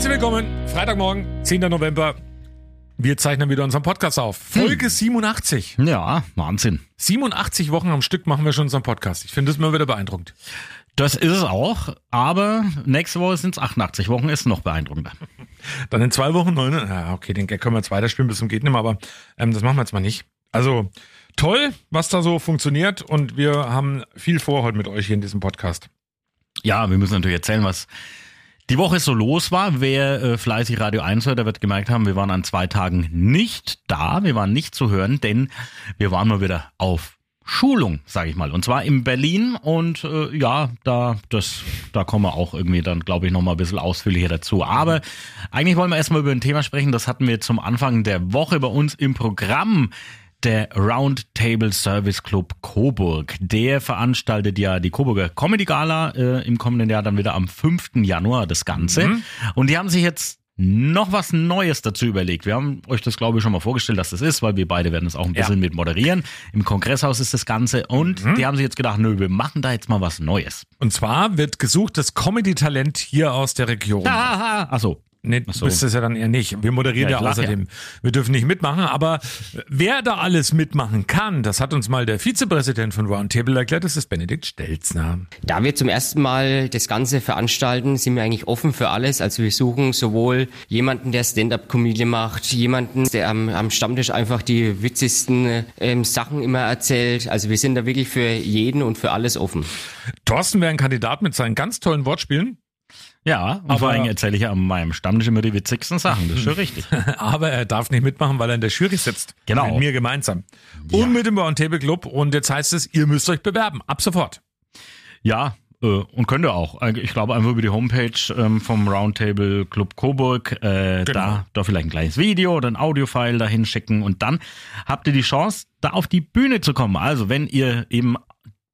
Herzlich willkommen, Freitagmorgen, 10. November. Wir zeichnen wieder unseren Podcast auf. Folge 87. Ja, Wahnsinn. 87 Wochen am Stück machen wir schon unseren Podcast. Ich finde das immer wieder beeindruckend. Das ist es auch, aber nächste Woche sind es 88 Wochen, ist noch beeindruckender. Dann in zwei Wochen neun. Ja, okay, den Gag können wir jetzt weiterspielen bis zum geht nicht mehr, aber ähm, das machen wir jetzt mal nicht. Also toll, was da so funktioniert und wir haben viel vor heute mit euch hier in diesem Podcast. Ja, wir müssen natürlich erzählen, was die Woche so los war. Wer äh, fleißig Radio 1 hört, der wird gemerkt haben, wir waren an zwei Tagen nicht da, wir waren nicht zu hören, denn wir waren mal wieder auf Schulung, sage ich mal. Und zwar in Berlin und äh, ja, da das da kommen wir auch irgendwie dann, glaube ich, noch mal ein bisschen ausführlicher dazu. Aber eigentlich wollen wir erstmal über ein Thema sprechen, das hatten wir zum Anfang der Woche bei uns im Programm. Der Roundtable Service Club Coburg, der veranstaltet ja die Coburger Comedy Gala äh, im kommenden Jahr dann wieder am 5. Januar das Ganze. Und die haben sich jetzt noch was Neues dazu überlegt. Wir haben euch das, glaube ich, schon mal vorgestellt, dass das ist, weil wir beide werden es auch ein bisschen mit moderieren. Im Kongresshaus ist das Ganze. Und die haben sich jetzt gedacht, nö, wir machen da jetzt mal was Neues. Und zwar wird gesucht das Comedy-Talent hier aus der Region. Achso. Nee, so. bist es ja dann eher nicht. Wir moderieren Ja, ja, außerdem. Wir dürfen nicht mitmachen, aber wer da alles mitmachen kann, das hat uns mal der Vizepräsident von Roundtable erklärt, das ist Benedikt Stelzner. Da wir zum ersten Mal das Ganze veranstalten, sind wir eigentlich offen für alles. Also wir suchen sowohl jemanden, der Stand-up-Comedy macht, jemanden, der am, am Stammtisch einfach die witzigsten ähm, Sachen immer erzählt. Also wir sind da wirklich für jeden und für alles offen. Thorsten wäre ein Kandidat mit seinen ganz tollen Wortspielen, Ja, und Aber- vor allem erzähle ich ja an meinem Stammtisch immer die witzigsten Sachen. Das ist schon richtig. aber er darf nicht mitmachen, weil er in der Jury sitzt. Genau. Mit mir gemeinsam. Und mit dem Roundtable Club. Und jetzt heißt es, ihr müsst euch bewerben. Ab sofort. Ja, äh, und könnt ihr auch. Eigentlich- Ich glaube einfach über die Homepage ähm, vom Roundtable Club Coburg, äh, Genau. da, da vielleicht ein kleines Video oder ein Audiofile dahin schicken und dann habt ihr die Chance, da auf die Bühne zu kommen. Also wenn ihr eben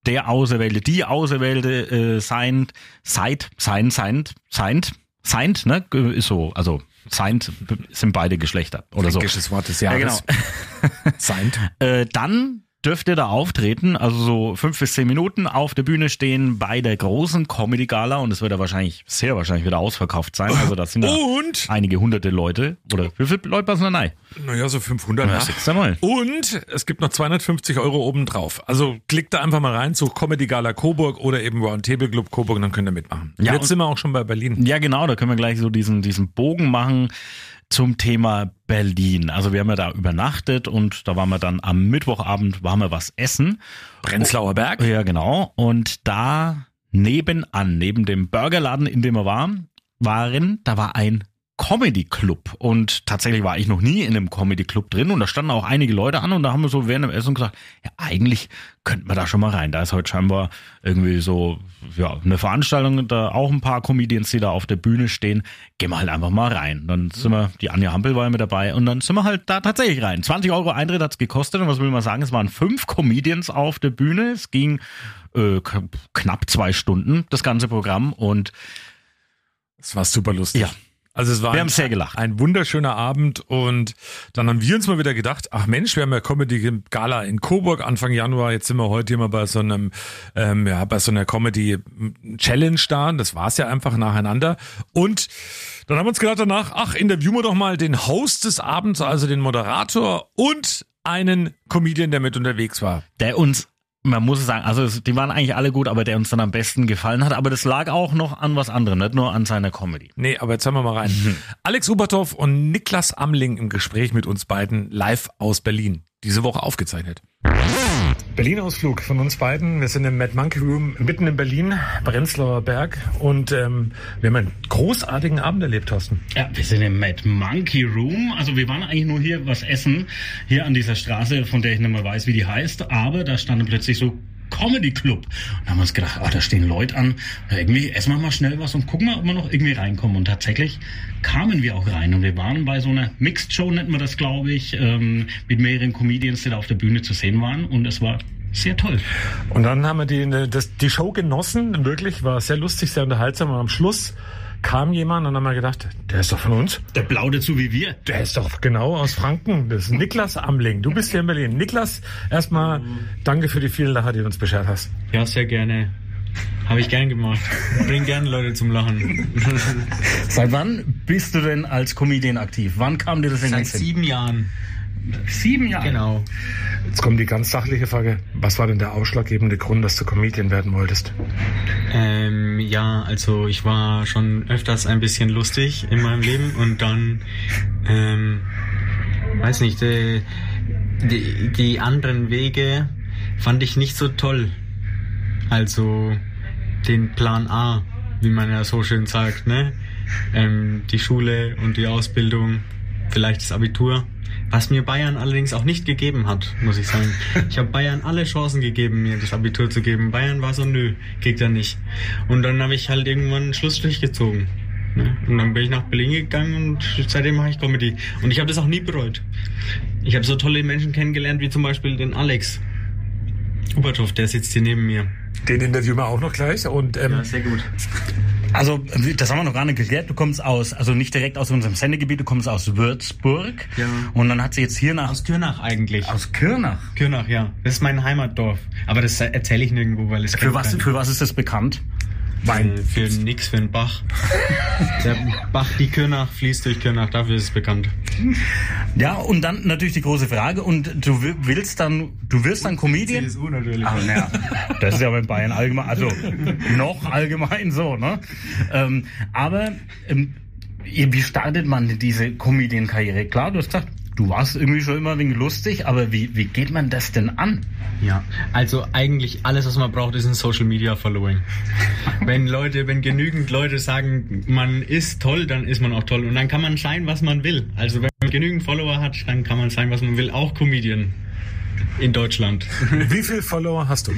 der Auserwählte, die Auserwählte äh, seid, seid, sein, seid, seid, seid, ne, ist so, also seid sind beide Geschlechter oder so. Fränkisches Wort des Ja, Jahres. genau. Seint. Äh, dann dürft ihr da auftreten, also so fünf bis zehn Minuten auf der Bühne stehen bei der großen Comedy Gala und es wird ja wahrscheinlich, sehr wahrscheinlich wieder ausverkauft sein. Also da sind ja Und, einige hunderte Leute. Oder wie viele Leute passen da rein? naja, so 500. Ja, ne? mal. Und es gibt noch 250 Euro obendrauf. Also klickt da einfach mal rein zu Comedy Gala Coburg oder eben Roundtable Club Coburg, dann könnt ihr mitmachen. Ja, Jetzt und- sind wir auch schon bei Berlin. Ja, genau, da können wir gleich so diesen, diesen Bogen machen zum Thema Berlin. Also wir haben ja da übernachtet und da waren wir dann am Mittwochabend, waren wir was essen. Prenzlauer Berg. Ja, genau. Und da nebenan, neben dem Burgerladen, in dem wir waren, waren, da war ein Comedy Club und tatsächlich war ich noch nie in einem Comedy Club drin und da standen auch einige Leute an und da haben wir so während dem Essen gesagt, ja eigentlich könnten wir da schon mal rein. Da ist heute scheinbar irgendwie so ja eine Veranstaltung, da auch ein paar Comedians, die da auf der Bühne stehen. Gehen wir halt einfach mal rein. Dann sind wir, die Anja Hampel war ja mit dabei und dann sind wir halt da tatsächlich rein. 20 Euro Eintritt hat's gekostet und was will man sagen, es waren fünf Comedians auf der Bühne. Es ging äh, knapp zwei Stunden, das ganze Programm und Es war super lustig. Ja. Also es war Wir ein, sehr gelacht. ein wunderschöner Abend und dann haben wir uns mal wieder gedacht, ach Mensch, wir haben ja Comedy Gala in Coburg Anfang Januar, jetzt sind wir heute hier mal bei so einem, ähm, ja, bei so einer Comedy Challenge da, das war's ja einfach nacheinander und dann haben wir uns gedacht danach, ach, interviewen wir doch mal den Host des Abends, also den Moderator und einen Comedian, der mit unterwegs war. der uns, man muss es sagen, also es, die waren eigentlich alle gut, aber der uns dann am besten gefallen hat. Aber das lag auch noch an was anderem, nicht nur an seiner Comedy. Nee, aber jetzt hören wir mal rein. Mhm. Alex Ubertoff und Niklas Amling im Gespräch mit uns beiden live aus Berlin. Diese Woche aufgezeichnet. Berlin-Ausflug von uns beiden. Wir sind im Mad Monkey Room mitten in Berlin, Prenzlauer Berg. Und ähm, wir haben einen großartigen Abend erlebt, Thorsten. Ja, wir sind im Mad Monkey Room. Also wir waren eigentlich nur hier was essen, hier an dieser Straße, von der ich nicht mehr weiß, wie die heißt. Aber da standen plötzlich so Comedy Club. Und haben uns gedacht, ah, da stehen Leute an, irgendwie essen wir mal schnell was und gucken mal, ob wir noch irgendwie reinkommen. Und tatsächlich kamen wir auch rein und wir waren bei so einer Mixed Show, nennt man das, glaube ich, ähm, mit mehreren Comedians, die da auf der Bühne zu sehen waren und es war sehr toll. Und dann haben wir die, das, die Show genossen, wirklich, war sehr lustig, sehr unterhaltsam. Und am Schluss kam jemand und dann haben wir gedacht, der ist doch von uns. Der plaudert so wie wir. Der ist doch genau aus Franken. Das ist Niklas Amling. Du bist hier in Berlin. Niklas, erstmal danke für die vielen Lacher, die du uns beschert hast. Ja, sehr gerne. Habe ich gern gemacht. Bring gerne Leute zum Lachen. Seit wann bist du denn als Comedian aktiv? Wann kam dir das in den Seit sieben Jahren. Sieben Jahre. Genau. Jetzt kommt die ganz sachliche Frage. Was war denn der ausschlaggebende Grund, dass du Comedian werden wolltest? Ähm, ja, also ich war schon öfters ein bisschen lustig in meinem Leben und dann, ähm, weiß nicht, äh, die, die anderen Wege fand ich nicht so toll. Also den Plan A, wie man ja so schön sagt, ne? Ähm, die Schule und die Ausbildung, vielleicht das Abitur. Was mir Bayern allerdings auch nicht gegeben hat, muss ich sagen. Ich habe Bayern alle Chancen gegeben, mir das Abitur zu geben. Bayern war so, nö, kriegt er nicht. Und dann habe ich halt irgendwann einen Schlussstrich gezogen. Ne? Und dann bin ich nach Berlin gegangen und seitdem mache ich Comedy. Und ich habe das auch nie bereut. Ich habe so tolle Menschen kennengelernt, wie zum Beispiel den Alex Oberthoff, der sitzt hier neben mir. Den interviewen wir auch noch gleich. Und ähm, sehr gut. Also, das haben wir noch gar nicht geklärt. Du kommst aus, also nicht direkt aus unserem Sendegebiet, du kommst aus Würzburg. Ja. Und dann hat sie jetzt hier nach. Aus Kürnach eigentlich. aus Kirnach. Kürnach, ja. Das ist mein Heimatdorf. Aber das erzähle ich nirgendwo, weil es Für was, für was ist das bekannt? Äh, Für nix, für einen Bach. Der Bach, die Kürnach, fließt durch Kürnach, dafür ist es bekannt. Ja, und dann natürlich die große Frage. Und du wi- willst dann, du wirst dann Comedian? CSU natürlich. Ah, naja, das ist ja bei Bayern allgemein, also noch allgemein so, ne? Ähm, aber ähm, wie startet man diese Comedian-Karriere? Klar, du hast gesagt, du warst irgendwie schon immer ein wenig lustig, aber wie, wie geht man das denn an? Ja, also eigentlich alles, was man braucht, ist ein Social Media Following. wenn Leute, wenn genügend Leute sagen, man ist toll, dann ist man auch toll. Und dann kann man sein, was man will. Also wenn man genügend Follower hat, dann kann man sein, was man will. Auch Comedian in Deutschland. wie viele Follower hast du?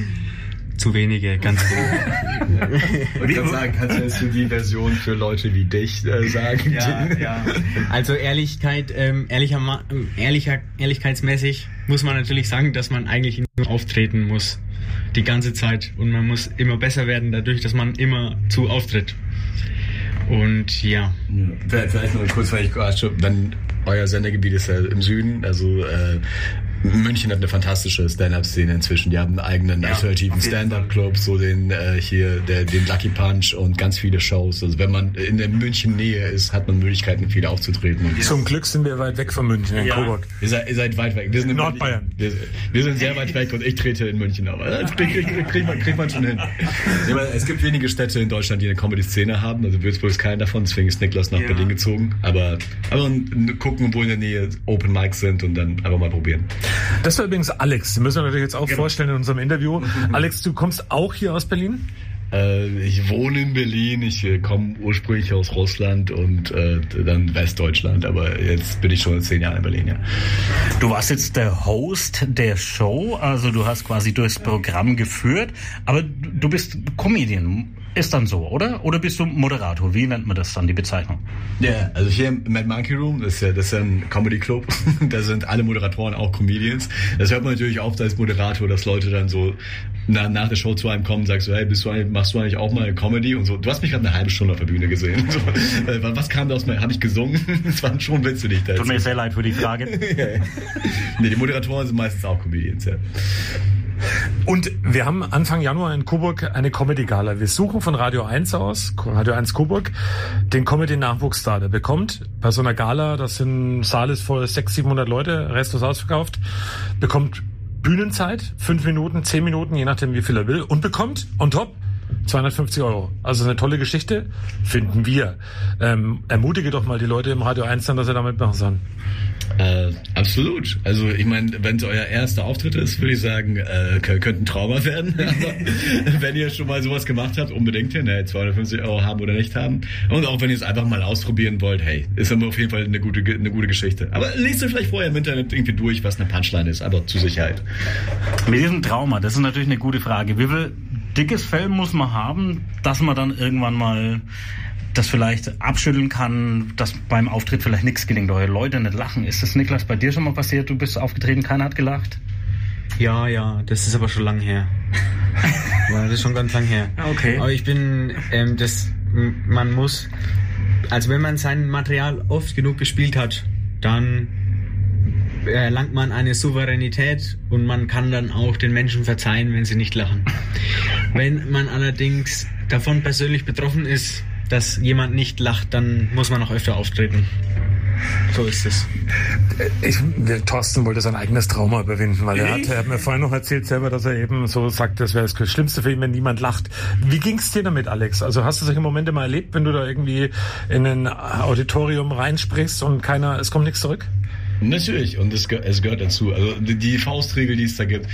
Zu wenige, ganz wenige. Ich kann sagen, kannst du jetzt die Version für Leute wie dich äh, sagen? ja. Also Ehrlichkeit, ähm, ehrlicher, ähm, ehrlicher, ehrlichkeitsmäßig muss man natürlich sagen, dass man eigentlich nur auftreten muss. Die ganze Zeit. Und man muss immer besser werden dadurch, dass man immer zu auftritt. Und ja. Vielleicht vielleicht noch kurz, weil ich gerade schon, wenn euer Sendergebiet ist ja im Süden, also äh, München hat eine fantastische Stand-Up-Szene inzwischen. Die haben einen eigenen alternativen Stand-Up-Club, so den äh, hier, der, den Lucky Punch und ganz viele Shows. Also wenn man in der München-Nähe ist, hat man Möglichkeiten, viel aufzutreten. Und Zum Glück sind wir weit weg von München in Coburg. Ihr seid, ihr seid weit weg. Wir sind in Nordbayern. Wir, wir sind sehr weit weg und ich trete in München, aber das kriegt krieg, krieg, krieg, man, kriegt man schon hin. Ja, es gibt wenige Städte in Deutschland, die eine Comedy-Szene haben. Also Würzburg ist keiner davon, deswegen ist Niklas nach Berlin gezogen. Aber, aber gucken, wo in der Nähe Open Mics sind und dann einfach mal probieren. Das war übrigens Alex. Den müssen wir natürlich jetzt auch vorstellen in unserem Interview. Alex, du kommst auch hier aus Berlin? Äh, ich wohne in Berlin, ich äh, komme ursprünglich aus Russland und äh, dann Westdeutschland, aber jetzt bin ich schon zehn Jahre in Berlin, ja. Du warst jetzt der Host der Show, also du hast quasi durchs Programm geführt, aber du bist Comedian. Ist dann so, oder? Oder bist du Moderator? Wie nennt man das dann, die Bezeichnung? Ja, also hier im Mad Monkey Room, das ist ja, das ist ja ein Comedy Club. da sind alle Moderatoren auch Comedians. Das hört man natürlich oft als Moderator, dass Leute dann so na, nach der Show zu einem kommen und sagst so, hey, bist du eigentlich, machst du eigentlich auch mal Comedy? Und so, du hast mich gerade eine halbe Stunde auf der Bühne gesehen. So, äh, was kam da aus mir? Habe ich gesungen? Das waren schon Witze, die ich da Tut mir sehr leid für die Frage. Nee, die Moderatoren sind meistens auch Comedians, ja. Und wir haben Anfang Januar in Coburg eine Comedy-Gala. Wir suchen von Radio 1 aus, Radio 1 Coburg, den Comedy-Nachwuchsstar. Der bekommt bei so einer Gala, das sind Saal ist voll 600, 700 Leute, Rest ist ausverkauft, bekommt Bühnenzeit, fünf Minuten, zehn Minuten, je nachdem wie viel er will, und bekommt on top 250 Euro. Also eine tolle Geschichte, finden wir. Ähm, ermutige doch mal die Leute im Radio 1 dann, dass sie da mitmachen sollen. Äh, absolut. Also ich meine, wenn es euer erster Auftritt ist, würde ich sagen, äh, könnte ein Trauma werden. Aber wenn ihr schon mal sowas gemacht habt, unbedingt hin, ne, 250 Euro haben oder nicht haben. Und auch wenn ihr es einfach mal ausprobieren wollt, hey, ist immer auf jeden Fall eine gute, eine gute Geschichte. Aber lest euch vielleicht vorher im Internet irgendwie durch, was eine Punchline ist, aber zur Sicherheit. Mit diesem Trauma, das ist natürlich eine gute Frage. Wie viel dickes Fell muss man haben, dass man dann irgendwann mal das vielleicht abschütteln kann, dass beim Auftritt vielleicht nichts gelingt, eure Leute nicht lachen. Ist das, Niklas, bei dir schon mal passiert? Du bist aufgetreten, keiner hat gelacht? Ja, ja, das ist aber schon lang her. ja, das ist schon ganz lang her. Okay. Aber ich bin, ähm, das, man muss, also wenn man sein Material oft genug gespielt hat, dann erlangt man eine Souveränität und man kann dann auch den Menschen verzeihen, wenn sie nicht lachen. Wenn man allerdings davon persönlich betroffen ist, dass jemand nicht lacht, dann muss man auch öfter auftreten. So ist es. Ich, Thorsten wollte sein eigenes Trauma überwinden, weil er hat, er hat mir vorhin noch erzählt selber, dass er eben so sagt, das wäre das Schlimmste für ihn, wenn niemand lacht. Wie ging's dir damit, Alex? Also hast du solche Momente mal erlebt, wenn du da irgendwie in ein Auditorium reinsprichst und keiner, es kommt nichts zurück? Natürlich, und es, es gehört dazu. Also die- Faustregel, die es da gibt,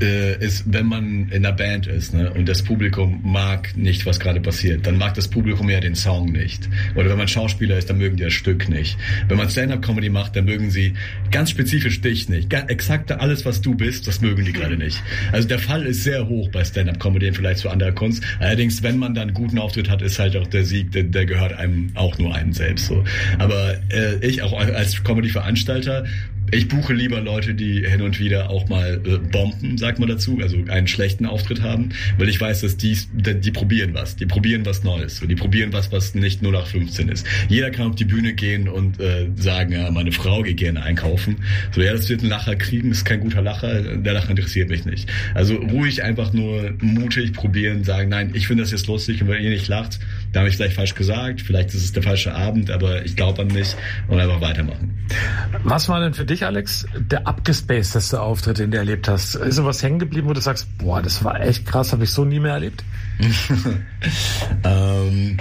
äh, ist, wenn man in einer Band ist ne, und das Publikum mag nicht, was gerade passiert, dann mag das Publikum ja den Song nicht. Oder wenn man Schauspieler ist, dann mögen die das Stück nicht. Wenn man Stand-Up-Comedy macht, dann mögen sie ganz spezifisch dich nicht. Ga- Exakt alles, was du bist, das mögen die gerade nicht. Also der Fall ist sehr hoch bei Stand-Up-Comedy im Vergleich zu anderer Kunst. Allerdings, wenn man dann einen guten Auftritt hat, ist halt auch der Sieg, der, der gehört einem auch nur einem selbst. So. Aber äh, ich auch als Comedy-Veranstalter, ich buche lieber Leute, die hin und wieder auch mal äh, bomben, sagt man dazu, also einen schlechten Auftritt haben, weil ich weiß, dass die, die, probieren was, die probieren was Neues und die probieren was, was nicht nur nach 15 ist. Jeder kann auf die Bühne gehen und äh, sagen, ja, meine Frau geht gerne einkaufen. So, ja, das wird ein Lacher kriegen, ist kein guter Lacher, der Lacher interessiert mich nicht. Also ruhig einfach nur mutig probieren, sagen, nein, ich finde das jetzt lustig und wenn ihr nicht lacht, da habe ich vielleicht falsch gesagt, vielleicht ist es der falsche Abend, aber ich glaube an mich und einfach weitermachen. Was war denn für dich, Alex, der abgespacedeste Auftritt, den du erlebt hast? Ist sowas hängen geblieben, wo du sagst, boah, das war echt krass, habe ich so nie mehr erlebt? ähm,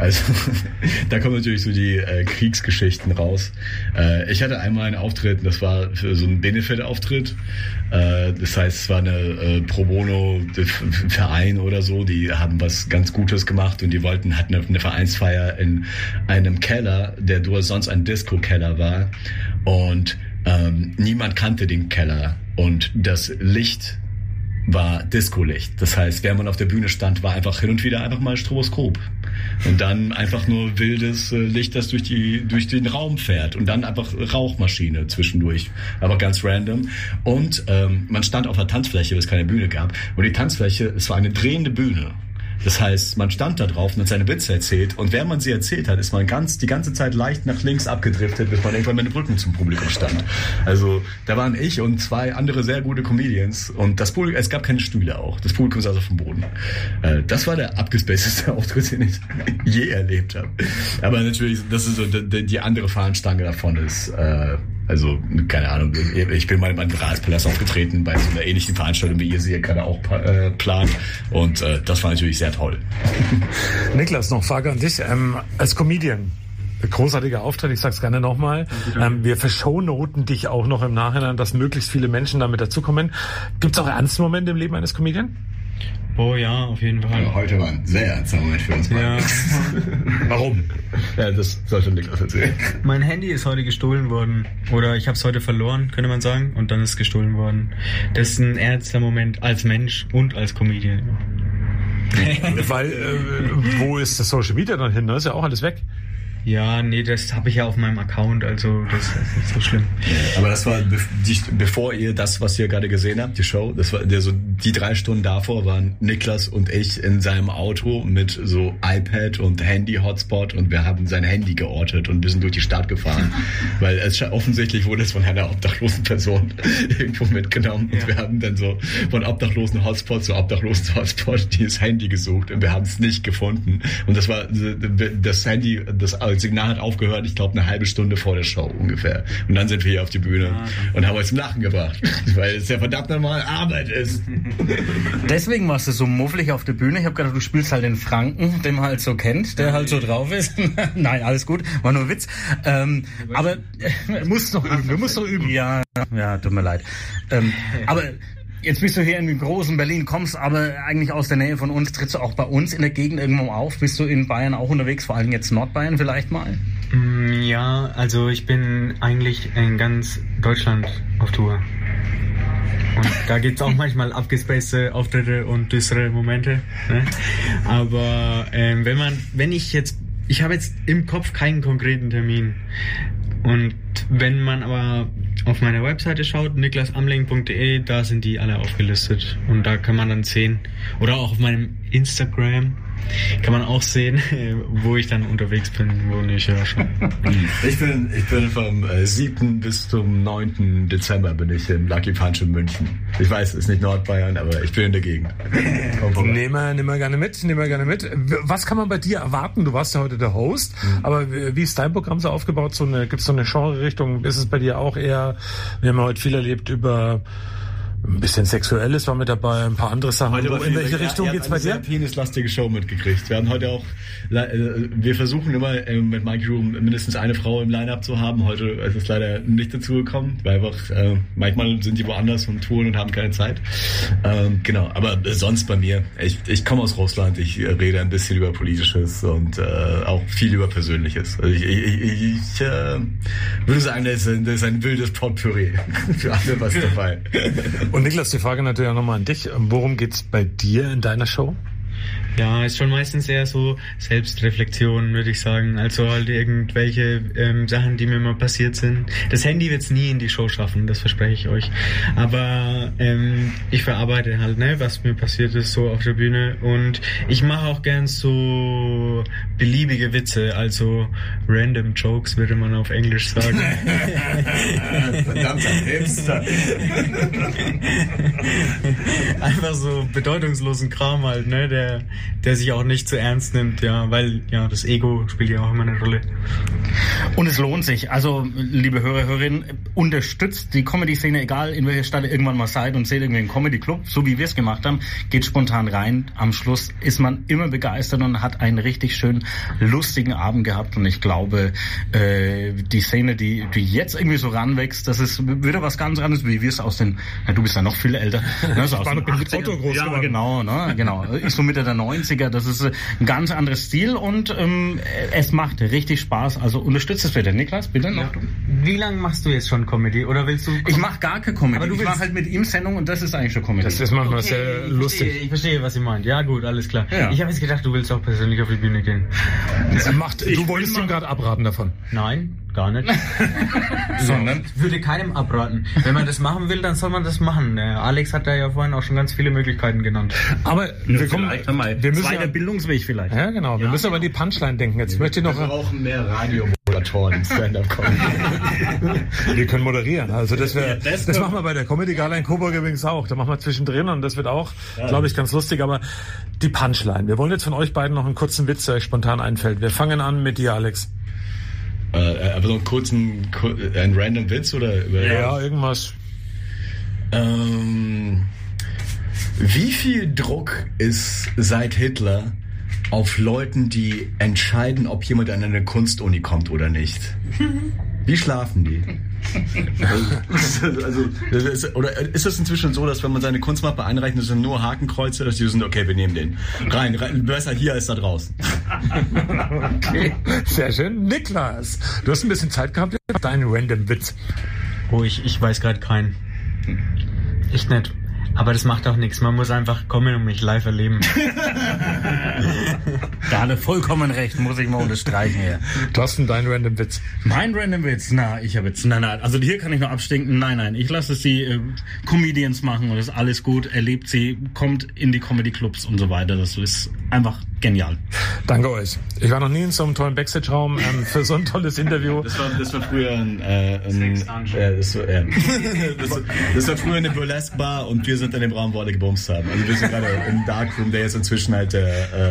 also da kommen natürlich so die äh, Kriegsgeschichten raus. Äh, ich hatte einmal einen Auftritt, das war so ein Benefit-Auftritt. Äh, das heißt, es war eine äh, Pro Bono Verein oder so, die haben was ganz Gutes gemacht und die wollten hatten eine, Vereinsfeier in einem Keller, der sonst ein Disco-Keller war und ähm, niemand kannte den Keller und das Licht war Disco-Licht. Das heißt, während man auf der Bühne stand, war einfach hin und wieder einfach mal Stroboskop. Und dann einfach nur wildes äh, Licht, das durch, die, durch den Raum fährt. Und dann einfach Rauchmaschine zwischendurch. Aber ganz random. Und ähm, man stand auf einer Tanzfläche, weil es keine Bühne gab. Und die Tanzfläche, es war eine drehende Bühne. Das heißt, man stand da drauf und hat seine Witze erzählt und während man sie erzählt hat, ist man ganz die ganze Zeit leicht nach links abgedriftet, bis man irgendwann mit dem Rücken zum Publikum stand. Also da waren ich und zwei andere sehr gute Comedians und das Publikum, es gab keine Stühle auch. Das Publikum saß auf dem Boden. Äh, das war der abgespacedeste Auftritt, den ich je erlebt habe. Aber natürlich, das ist so die, die andere Fahnenstange davon ist. Äh, also, keine Ahnung, ich bin mal im Rathspalast aufgetreten bei so einer ähnlichen Veranstaltung, wie ihr sie hier gerade auch äh, plant. Und äh, das war natürlich sehr toll. Niklas, noch Frage an dich. Ähm, als Comedian, großartiger Auftritt, ich sag's gerne nochmal. Ähm, wir verschonoten dich auch noch im Nachhinein, dass möglichst viele Menschen damit dazukommen. Gibt's auch ernste Momente im Leben eines Comedian? Oh ja, auf jeden Fall. heute war ein sehr ernster Moment für uns. Ja. Warum? ja, das sollte Niklas erzählen. Mein Handy ist heute gestohlen worden. Oder ich habe es heute verloren, könnte man sagen. Und dann ist es gestohlen worden. Das ist ein ernster Moment als Mensch und als Comedian. Weil, äh, wo ist das Social Media dann hin? Da ist ja auch alles weg. Ja, nee, das habe ich ja auf meinem Account, also das ist nicht so schlimm. Aber das war bevor ihr das, was ihr gerade gesehen habt, die Show, das war der so die drei Stunden davor waren Niklas und ich in seinem Auto mit so iPad und Handy-Hotspot und wir haben sein Handy geortet und wir sind durch die Stadt gefahren, weil es offensichtlich wurde es von einer obdachlosen Person irgendwo mitgenommen und Ja. wir haben dann so von obdachlosen Hotspot zu obdachlosen Hotspot dieses Handy gesucht und wir haben es nicht gefunden und das war das Handy, das das Signal hat aufgehört, ich glaube, eine halbe Stunde vor der Show ungefähr. Und dann sind wir hier auf die Bühne und haben euch zum Lachen gebracht. Weil es ja verdammt normal Arbeit ist. Deswegen warst du so mufflig auf der Bühne. Ich habe gedacht, du spielst halt den Franken, den man halt so kennt, der halt so drauf ist. Nein, alles gut, war nur Witz. Ähm, aber äh, musst noch üben, du musst noch üben. Ja, ja, tut mir leid. Ähm, aber Jetzt bist du hier in großen Berlin, kommst aber eigentlich aus der Nähe von uns. Trittst du auch bei uns in der Gegend irgendwo auf? Bist du in Bayern auch unterwegs, vor allem jetzt Nordbayern vielleicht mal? Mm, Ja, also ich bin eigentlich in ganz Deutschland auf Tour. Und da gibt's auch manchmal abgespacede Auftritte und düstere Momente. Ne? Aber ähm, wenn man, wenn ich jetzt, ich habe jetzt im Kopf keinen konkreten Termin. Und wenn man aber auf meiner Webseite schaut, niklasamling.de, da sind die alle aufgelistet. Und da kann man dann sehen, oder auch auf meinem Instagram, kann man auch sehen, wo ich dann unterwegs bin, wo nicht ja schon. Ich bin, ich bin vom äh, 7. bis zum 9. Dezember bin ich im Lucky Punch in München. Ich weiß, es ist nicht Nordbayern, aber ich bin in der Gegend. Nehmen wir, nehmen wir gerne mit, nehmen wir gerne mit. Was kann man bei dir erwarten? Du warst ja heute der Host, aber wie ist dein Programm so aufgebaut? So eine, gibt's so eine Genre-Richtung? Ist es bei dir auch eher, wir haben ja heute viel erlebt über ein bisschen Sexuelles war mit dabei, ein paar andere Sachen. Heute in welche ja, Richtung habt geht's bei eine dir? penislastige Show mitgekriegt. Wir haben heute auch, äh, wir versuchen immer äh, mit Mikey Room mindestens eine Frau im Line-Up zu haben. Heute ist es leider nicht dazu gekommen, weil einfach äh, manchmal sind die woanders und touren und haben keine Zeit. Ähm, genau, aber sonst bei mir, ich, ich komme aus Russland, ich äh, rede ein bisschen über Politisches und äh, auch viel über Persönliches. Also ich, ich, ich, äh, würde sagen, das ist, ein, das ist ein wildes Potpourri. Für alle was dabei. Und Niklas, die Frage natürlich auch nochmal an dich. Worum geht's bei dir in deiner Show? Ja, ist schon meistens eher so Selbstreflexion, würde ich sagen. Also halt irgendwelche ähm, Sachen, die mir mal passiert sind. Das Handy wird's nie in die Show schaffen, das verspreche ich euch. Aber ähm, ich verarbeite halt, ne, was mir passiert ist, so auf der Bühne. Und ich mache auch gern so beliebige Witze, also random Jokes, würde man auf Englisch sagen. Verdammter Hipster. Einfach so bedeutungslosen Kram halt, ne, der, der sich auch nicht zu ernst nimmt, ja, weil, ja, das Ego spielt ja auch immer eine Rolle. Und es lohnt sich. Also, liebe Hörer, Hörerinnen, unterstützt die Comedy-Szene, egal in welcher Stadt ihr irgendwann mal seid und seht irgendwie einen Comedy-Club, so wie wir es gemacht haben, geht spontan rein. Am Schluss ist man immer begeistert und hat einen richtig schönen, lustigen Abend gehabt. Und ich glaube, äh, die Szene, die, die jetzt irgendwie so ranwächst, das ist wieder was ganz anderes, wie wir es aus den, ja, du bist ja noch viel älter. Ne, so aus war den noch mit 80ern. Otto groß Ja, geworden. genau, ne, genau. Ich so Mitte der 90er, das ist ein ganz anderes Stil und ähm, es macht richtig Spaß. Also unterstützt es bitte. Niklas, bitte noch. Wie lange machst du jetzt schon Comedy? Oder willst du... Ich mache gar keine Comedy. Aber du ich mache halt mit ihm Sendung und das ist eigentlich schon Comedy. Das ist manchmal Okay, sehr ich lustig. Verstehe, ich verstehe, was ihr meint. Ja, gut, alles klar. Ja. Ich habe jetzt gedacht, du willst auch persönlich auf die Bühne gehen. Er macht, du wolltest ihm gerade abraten davon. Nein, gar nicht. Sondern Ich würde keinem abraten. Wenn man das machen will, dann soll man das machen. Äh, Alex hat da ja vorhin auch schon ganz viele Möglichkeiten genannt. Aber wir kommen, einmal. wir müssen Zweiter ja, Bildungsweg vielleicht. ja genau, wir müssen aber an die Punchline denken. Jetzt möchte ich Wir noch, brauchen mehr Radiomoderatoren im Stand-Up-Comedy. wir können moderieren. Also das wäre, das das, doch. machen wir bei der Comedy Gala in Coburg übrigens auch. Da machen wir zwischendrin und das wird auch, glaube ich, ganz lustig. Aber die Punchline. Wir wollen jetzt von euch beiden noch einen kurzen Witz, der euch spontan einfällt. Wir fangen an mit dir, Alex. Äh, aber so einen kurzen, ku- ein random Witz oder? Über, Ja, irgendwas. Ähm, wie viel Druck ist seit Hitler auf Leuten, die entscheiden, ob jemand an eine Kunstuni kommt oder nicht? Wie schlafen die? Also, das ist, oder ist es inzwischen so, dass wenn man seine Kunstmappe einreicht, das sind nur Hakenkreuze, dass die sind, okay, wir nehmen den. Rein, rein besser hier als da draußen. Okay, sehr schön. Niklas, du hast ein bisschen Zeit gehabt deinen random Witz. Oh, ich, ich weiß gerade keinen. Echt nicht. Aber das macht auch nichts. Man muss einfach kommen und mich live erleben. Da hat er vollkommen recht, muss ich mal unterstreichen hier. Thorsten, dein random Witz. Mein Random Witz, na, ich habe jetzt, nein, nein, also hier kann ich nur abstinken, nein, nein, ich lasse es die äh, Comedians machen und das ist alles gut, erlebt sie, kommt in die Comedy Clubs und so weiter, das ist einfach genial. Danke euch. Ich war noch nie in so einem tollen Backstage-Raum ähm, für so ein tolles Interview. Das war, das war früher ein, äh, ein äh, das, war, äh, das, das war früher eine Burlesque-Bar und wir sind in dem Raum, wo alle gebumst haben. Also wir sind gerade im Darkroom, der ist inzwischen halt der,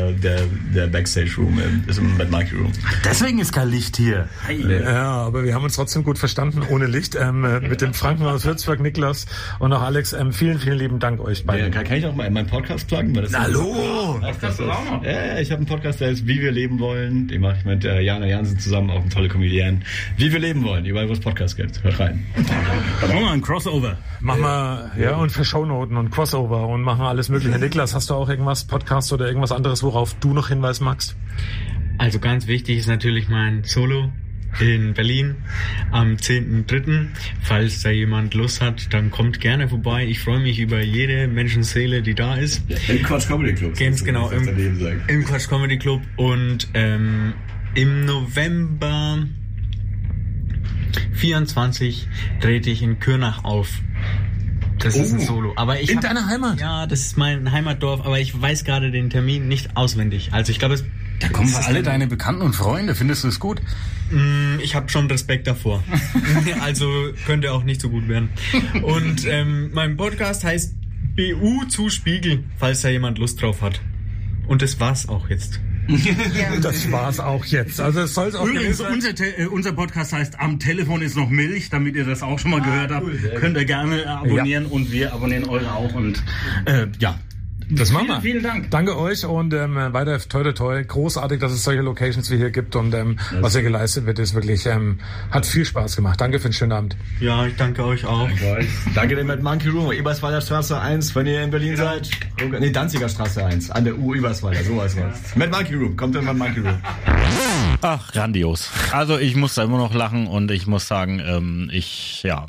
äh, der, der Backstage-Room, im- ist im Mad Monkey Room. Deswegen ist kein Licht hier. Ja, aber wir haben uns trotzdem gut verstanden, ohne Licht. Ähm, äh, mit dem Franken aus Würzburg, Niklas und auch Alex. Ähm, vielen, vielen lieben Dank euch Ja, beiden. kann, kann ich auch mal meinen Podcast pluggen? Weil das Hallo! Ach, das ist, ja, ja, ich habe einen Podcast, der heißt Wie wir leben wollen. Den mache ich mit äh, Jana Jansen zusammen, auch eine tolle Comedian. Wie wir leben wollen, überall wo es Podcasts gibt. Hört rein. Machen wir ein Crossover. Machen wir, ja, und für Shownoten und Crossover und machen alles mögliche. Niklas, hast du auch irgendwas, Podcast oder irgendwas anderes, worauf du noch hinweisen magst? Also ganz wichtig ist natürlich mein Solo in Berlin am 10.3. Falls da jemand Lust hat, dann kommt gerne vorbei. Ich freue mich über jede Menschenseele, die da ist. Im Quatsch Comedy Club. Ganz genau, im, im Quatsch Comedy Club und ähm, im November 24 trete ich in Kürnach auf. Das ist ein Solo. Aber ich in hab- deiner Heimat? Ja, das ist mein Heimatdorf, aber ich weiß gerade den Termin nicht auswendig. Also ich glaube, es Da kommen ist alle ein- deine Bekannten und Freunde. Findest du es gut? Mm, Ich habe schon Respekt davor. also könnte auch nicht so gut werden. Und ähm, mein Podcast heißt BU zu Spiegel, falls da jemand Lust drauf hat. Und das war's auch jetzt. Das war's auch jetzt. Also es soll es auch Übrigens, unser, äh, unser Podcast heißt Am Telefon ist noch Milch, damit ihr das auch schon mal gehört habt. Könnt ihr gerne äh, abonnieren und wir abonnieren eure auch. Und äh, ja, Das machen Vielen, wir. vielen Dank. Danke euch und ähm, weiter toi toi toi. Großartig, dass es solche Locations wie hier gibt und ähm, was hier geleistet wird, ist wirklich, ähm, hat viel Spaß gemacht. Danke für den schönen Abend. Ja, ich danke euch auch. Danke dem Mad Monkey Room, Eberswalder Straße 1, wenn ihr in Berlin seid. Nee, Danziger Straße 1, an der U Eberswalder, so heißt was. Mad Monkey Room, kommt in Mad Monkey Room. Ach, grandios. Also ich muss da immer noch lachen und ich muss sagen, ähm, ich, ja,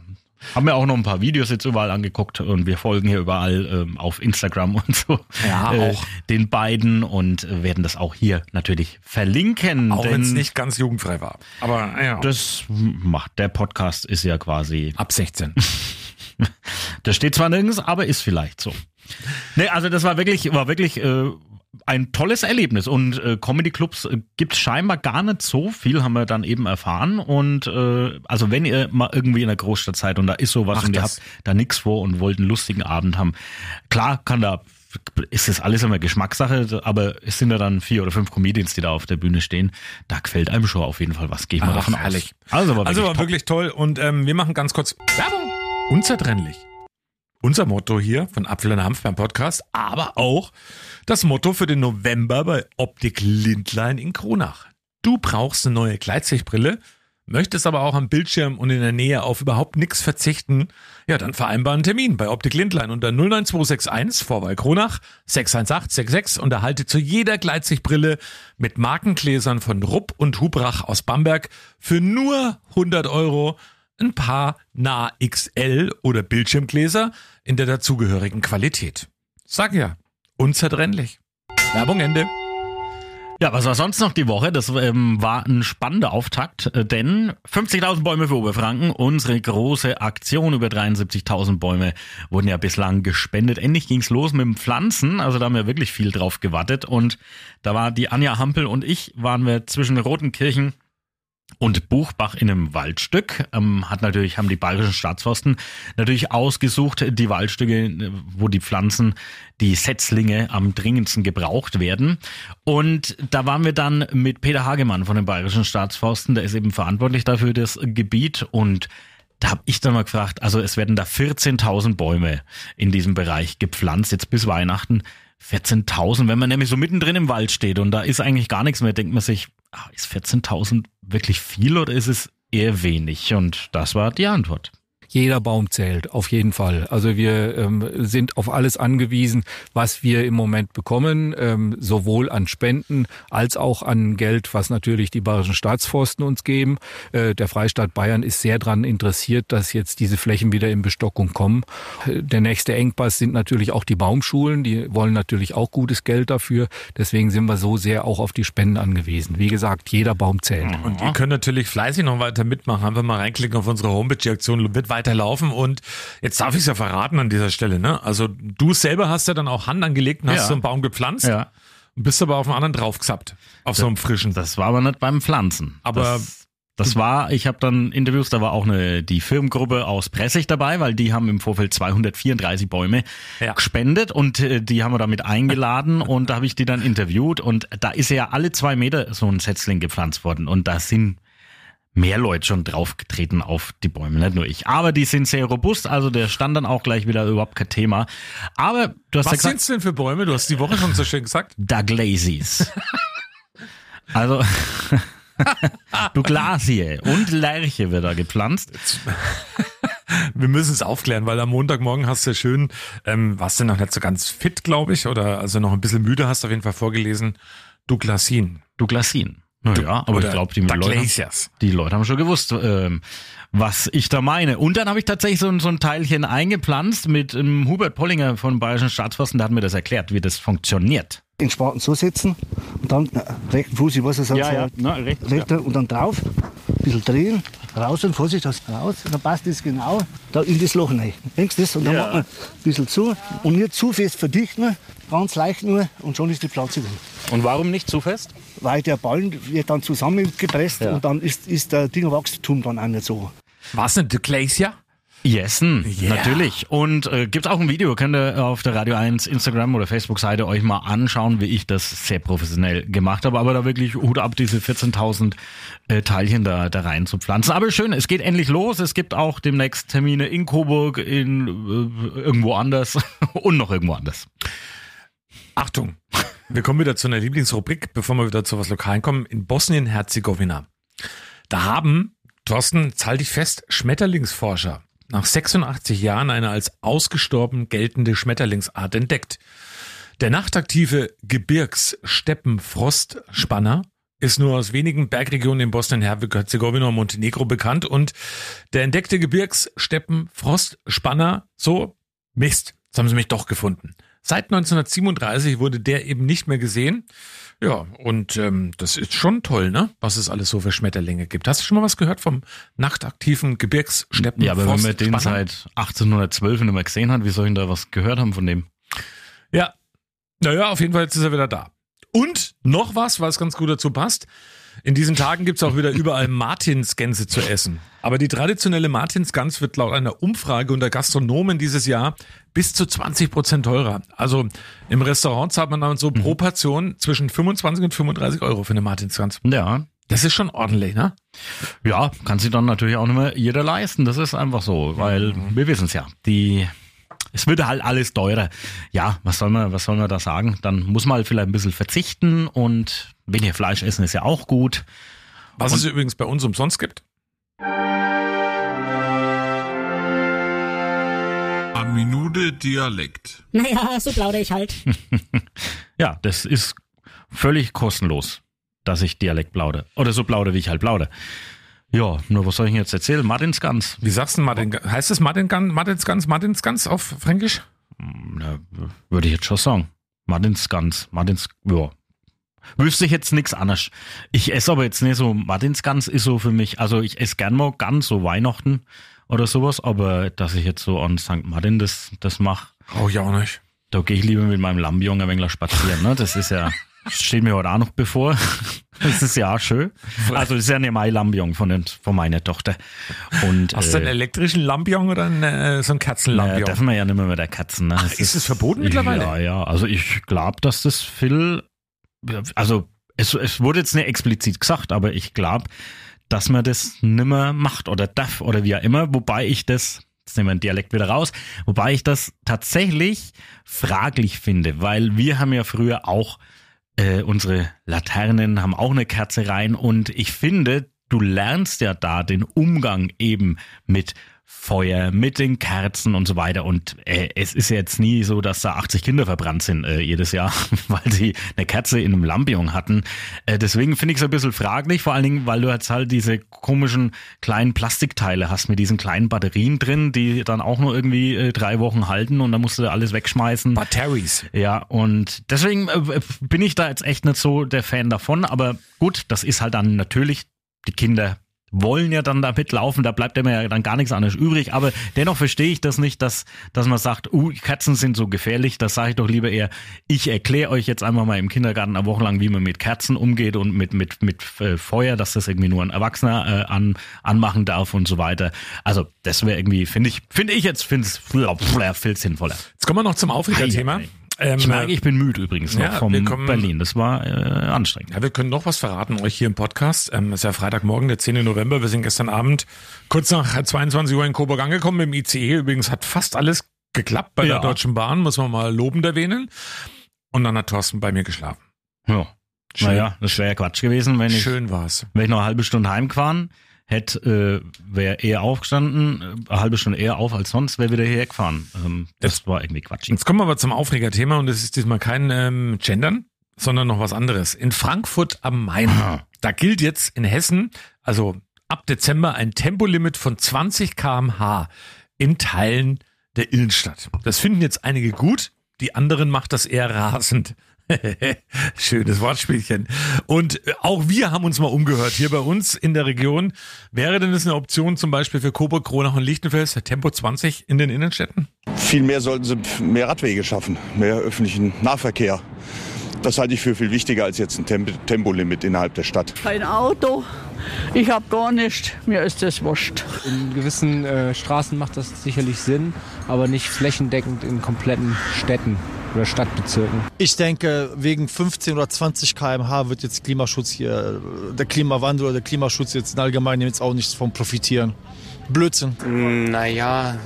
habe mir auch noch ein paar Videos jetzt überall angeguckt und wir folgen hier überall ähm, auf Instagram und so. Ja, äh, auch. Den beiden und werden das auch hier natürlich verlinken. Auch wenn es nicht ganz jugendfrei war. Aber ja, Das macht, der Podcast ist ja quasi, ab 16. das steht zwar nirgends, aber ist vielleicht so. Nee, also das war wirklich, war wirklich äh, ein tolles Erlebnis und äh, Comedy-Clubs äh, gibt scheinbar gar nicht so viel, haben wir dann eben erfahren und äh, also wenn ihr mal irgendwie in der Großstadt seid und da ist sowas Macht und ihr das. habt da nichts vor und wollt einen lustigen Abend haben, klar kann da ist das alles immer Geschmackssache, aber es sind ja dann vier oder fünf Comedians, die da auf der Bühne stehen. Da gefällt einem schon auf jeden Fall was. Gehen wir Ach, davon herrlich. aus. Also war Also wirklich war top. wirklich toll und ähm, wir machen ganz kurz Werbung. Unzertrennlich. Unser Motto hier von Apfel und Hanf beim Podcast, aber auch das Motto für den November bei Optik Lindlein in Kronach. Du brauchst eine neue Gleitsichtbrille, möchtest aber auch am Bildschirm und in der Nähe auf überhaupt nichts verzichten, ja, dann vereinbar einen Termin bei Optik Lindlein unter 09261 Vorwahl Kronach 61866 und erhalte zu jeder Gleitsichtbrille mit Markengläsern von Rupp und Hubrach aus Bamberg für nur 100 Euro ein paar Nah XL oder Bildschirmgläser in der dazugehörigen Qualität. Sag ja, unzertrennlich. Werbung Ende. Ja, was war sonst noch die Woche? Das ähm, war ein spannender Auftakt, äh, denn 50.000 Bäume für Oberfranken, unsere große Aktion über 73.000 Bäume wurden ja bislang gespendet. Endlich ging's los mit dem Pflanzen, also da haben wir wirklich viel drauf gewartet und da war die Anja Hampel und ich, waren wir zwischen Rotenkirchen und Buchbach in einem Waldstück. Ähm, hat natürlich, haben die bayerischen Staatsforsten natürlich ausgesucht, die Waldstücke, wo die Pflanzen, die Setzlinge am dringendsten gebraucht werden. Und da waren wir dann mit Peter Hagemann von den bayerischen Staatsforsten, der ist eben verantwortlich dafür das Gebiet und da habe ich dann mal gefragt, also es werden da 14.000 Bäume in diesem Bereich gepflanzt, jetzt bis Weihnachten. 14.000, wenn man nämlich so mittendrin im Wald steht und da ist eigentlich gar nichts mehr, denkt man sich, ist 14.000 wirklich viel oder ist es eher wenig? Und das war die Antwort. Jeder Baum zählt, auf jeden Fall. Also wir ähm, sind auf alles angewiesen, was wir im Moment bekommen, ähm, sowohl an Spenden als auch an Geld, was natürlich die bayerischen Staatsforsten uns geben. Äh, der Freistaat Bayern ist sehr daran interessiert, dass jetzt diese Flächen wieder in Bestockung kommen. Äh, Der nächste Engpass sind natürlich auch die Baumschulen, die wollen natürlich auch gutes Geld dafür. Deswegen sind wir so sehr auch auf die Spenden angewiesen. Wie gesagt, jeder Baum zählt. Und ihr könnt natürlich fleißig noch weiter mitmachen. Einfach mal reinklicken auf unsere Homepage. Die Aktion wird weiterlaufen. Und jetzt darf ich es ja verraten an dieser Stelle. Ne? Also du selber hast ja dann auch Hand angelegt und hast Ja. so einen Baum gepflanzt. Ja. Bist aber auf einen anderen draufgesappt. Auf so einem frischen. Das war aber nicht beim Pflanzen. Aber- das, das war, ich habe dann Interviews, da war auch eine die Firmengruppe aus Pressig dabei, weil die haben im Vorfeld 234 Bäume Ja. gespendet und äh, die haben wir damit eingeladen und da habe ich die dann interviewt und da ist ja alle zwei Meter so ein Setzling gepflanzt worden und da sind mehr Leute schon draufgetreten auf die Bäume, nicht nur ich. Aber die sind sehr robust, also der stand dann auch gleich wieder überhaupt kein Thema. Aber du hast ja Was gesagt, sind's denn für Bäume? Du hast die Woche schon so schön gesagt. Douglasis. Also, Douglasie und Lerche wird da gepflanzt. Wir müssen es aufklären, weil am Montagmorgen hast du ja schön, ähm, warst du noch nicht so ganz fit, glaube ich, oder also noch ein bisschen müde, hast du auf jeden Fall vorgelesen, Douglasin. Douglasin. Naja, aber ich glaube, die Leute, die Leute haben schon gewusst, ähm, was ich da meine. Und dann habe ich tatsächlich so, ein- so ein Teilchen eingepflanzt mit ähm, Hubert Pollinger von Bayerischen Staatsforsten, der hat mir das erklärt, wie das funktioniert. den Spaten so setzen und dann na, rechten Fuß, ich weiß es Ja, so, ja, na, rechts, rechter und dann drauf, ein bisschen drehen, raus und Vorsicht, das raus, und dann passt das genau da in das Loch rein. Denkst du das? Und dann Ja. macht man ein bisschen zu und nicht zu fest verdichten, ganz leicht nur und schon ist die Pflanze drin. Und warum nicht zu fest? Weil der Ballen wird dann zusammengepresst Ja. und dann ist, ist der Dingwachstum dann auch nicht so. Was denn Douglasia? Jessen, Yeah. natürlich. Und äh, gibt auch ein Video, könnt ihr auf der Radio 1 Instagram oder Facebook-Seite euch mal anschauen, wie ich das sehr professionell gemacht habe. Aber da wirklich Hut ab, diese 14.000 äh, Teilchen da, da rein zu pflanzen. Aber schön, es geht endlich los. Es gibt auch demnächst Termine in Coburg, in äh, irgendwo anders und noch irgendwo anders. Achtung, wir kommen wieder zu einer Lieblingsrubrik, bevor wir wieder zu was Lokalen kommen, in Bosnien-Herzegowina. Da haben, Thorsten, jetzt halte ich fest, Schmetterlingsforscher nach 86 Jahren eine als ausgestorben geltende Schmetterlingsart entdeckt. Der nachtaktive Gebirgs-Steppen-Frostspanner ist nur aus wenigen Bergregionen in Bosnien-Herzegowina und Montenegro bekannt und der entdeckte Gebirgs-Steppen-Frostspanner, so, Mist, jetzt haben sie mich doch gefunden. Seit 1937 wurde der eben nicht mehr gesehen. Ja, und ähm, das ist schon toll, ne? Was es alles so für Schmetterlinge gibt. Hast du schon mal was gehört vom nachtaktiven Gebirgssteppen? Ja, aber wenn man den seit 1812 nicht mehr gesehen hat, wie soll ich denn da was gehört haben von dem? Ja. Naja, auf jeden Fall, jetzt ist er wieder da. Und noch was, was ganz gut dazu passt. In diesen Tagen gibt's auch wieder überall Martinsgänse zu essen. Aber die traditionelle Martinsgans wird laut einer Umfrage unter Gastronomen dieses Jahr bis zu 20 Prozent teurer. Also im Restaurant zahlt man dann so pro Portion zwischen 25 und 35 Euro für eine Martinsgans. Ja, Das ist schon ordentlich, ne? Ja, kann sich dann natürlich auch nicht mehr jeder leisten. Das ist einfach so, weil wir wissen es ja. Die, es wird halt alles teurer. Ja, was soll man, was soll man da sagen? Dann muss man halt vielleicht ein bisschen verzichten und weniger Fleisch essen ist ja auch gut. Was es übrigens bei uns umsonst gibt. A Minute Dialekt. Naja, so plaudere ich halt. Ja, das ist völlig kostenlos, dass ich Dialekt plaudere. Oder so plaudere, wie ich halt plaudere. Ja, nur was soll ich denn jetzt erzählen? Martins Gans. Wie sagst du Martin? Heißt es Martinsgans, Martinsgans, Martinsgans auf Fränkisch? Na, würde ich jetzt schon sagen. Martins Gans, Martins, ja. Wüsste ich jetzt nichts anderes. Ich esse aber jetzt nicht so, Martins Gans ist so für mich, also ich esse gern mal Gans, so Weihnachten oder sowas, aber dass ich jetzt so an St. Martin das, das mache, Oh, ich auch nicht. da gehe ich lieber mit meinem Lambion ein wenig spazieren, ne? Das ist ja, steht mir heute auch noch bevor. Das ist ja auch schön. Also das ist ja eine Mai Lambion von, den, von meiner Tochter. Und, Hast du einen äh, elektrischen Lampion oder einen, äh, so einen naja, Katzenlampion? dürfen wir ja nicht mehr mit der Katzen. Ne? Das ist es verboten mittlerweile? Ja, ja. Also ich glaube, dass das viel, also es, es wurde jetzt nicht explizit gesagt, aber ich glaube, dass man das nimmer macht oder darf oder wie auch immer, wobei ich das, jetzt nehmen wir den Dialekt wieder raus, wobei ich das tatsächlich fraglich finde, weil wir haben ja früher auch äh, unsere Laternen, haben auch eine Kerze rein und ich finde, du lernst ja da den Umgang eben mit Feuer, mit den Kerzen und so weiter. Und äh, es ist jetzt nie so, dass da 80 Kinder verbrannt sind äh, jedes Jahr, weil sie eine Kerze in einem Lampion hatten. Äh, deswegen finde ich es ein bisschen fraglich, vor allen Dingen, weil du jetzt halt diese komischen kleinen Plastikteile hast mit diesen kleinen Batterien drin, die dann auch nur irgendwie äh, drei Wochen halten und dann musst du alles wegschmeißen. Batteries. Ja, und deswegen äh, bin ich da jetzt echt nicht so der Fan davon, aber gut, das ist halt dann natürlich, die Kinder wollen ja dann damit laufen, da bleibt mir ja dann gar nichts anderes übrig. Aber dennoch verstehe ich das nicht, dass, dass man sagt, uh, Katzen sind so gefährlich. Das sage ich doch lieber eher, ich erkläre euch jetzt einfach mal im Kindergarten eine Woche lang, wie man mit Kerzen umgeht und mit, mit, mit äh, Feuer, dass das irgendwie nur ein Erwachsener äh, an, anmachen darf und so weiter. Also das wäre irgendwie, finde ich, finde ich jetzt, finde es viel sinnvoller. Jetzt kommen wir noch zum Aufregerthema. Ei, ei. Ähm, Ich merke, ich bin müde übrigens noch ja, vom kommen- Berlin. Das war äh, anstrengend. Ja, wir können noch was verraten euch hier im Podcast. Ähm, es ist ja Freitagmorgen, der 10. November. Wir sind gestern Abend kurz nach 22 Uhr in Coburg angekommen im ICE. Übrigens hat fast alles geklappt bei Ja. der Deutschen Bahn, muss man mal lobend erwähnen. Und dann hat Thorsten bei mir geschlafen. Ja. Schön. Naja, das wäre ja Quatsch gewesen, wenn ich, Schön war's. wenn ich noch eine halbe Stunde heimgefahren hätte, äh, wäre eher aufgestanden, äh, eine halbe Stunde eher auf als sonst, wäre wieder hierher gefahren. Ähm, das war irgendwie Quatsch. Jetzt kommen wir aber zum Aufregerthema und es ist diesmal kein ähm, Gendern, sondern noch was anderes. In Frankfurt am Main, da gilt jetzt in Hessen, also ab Dezember ein Tempolimit von 20 km/h in Teilen der Innenstadt. Das finden jetzt einige gut, die anderen macht das eher rasend. Schönes Wortspielchen. Und äh, auch wir haben uns mal umgehört hier bei uns in der Region. Wäre denn das eine Option zum Beispiel für Coburg, Kronach und Lichtenfels, Tempo 20 in den Innenstädten? Vielmehr sollten sie mehr Radwege schaffen, mehr öffentlichen Nahverkehr. Das halte ich für viel wichtiger als jetzt ein Temp Tempolimit innerhalb der Stadt. Kein Auto, ich habe gar nichts, mir ist das wurscht. In gewissen äh, Straßen macht das sicherlich Sinn, aber nicht flächendeckend in kompletten Städten oder Stadtbezirken. Ich denke, wegen 15 oder 20 km/h wird jetzt Klimaschutz hier, der Klimawandel oder der Klimaschutz jetzt in allgemein jetzt auch nichts von profitieren. Blödsinn. Naja,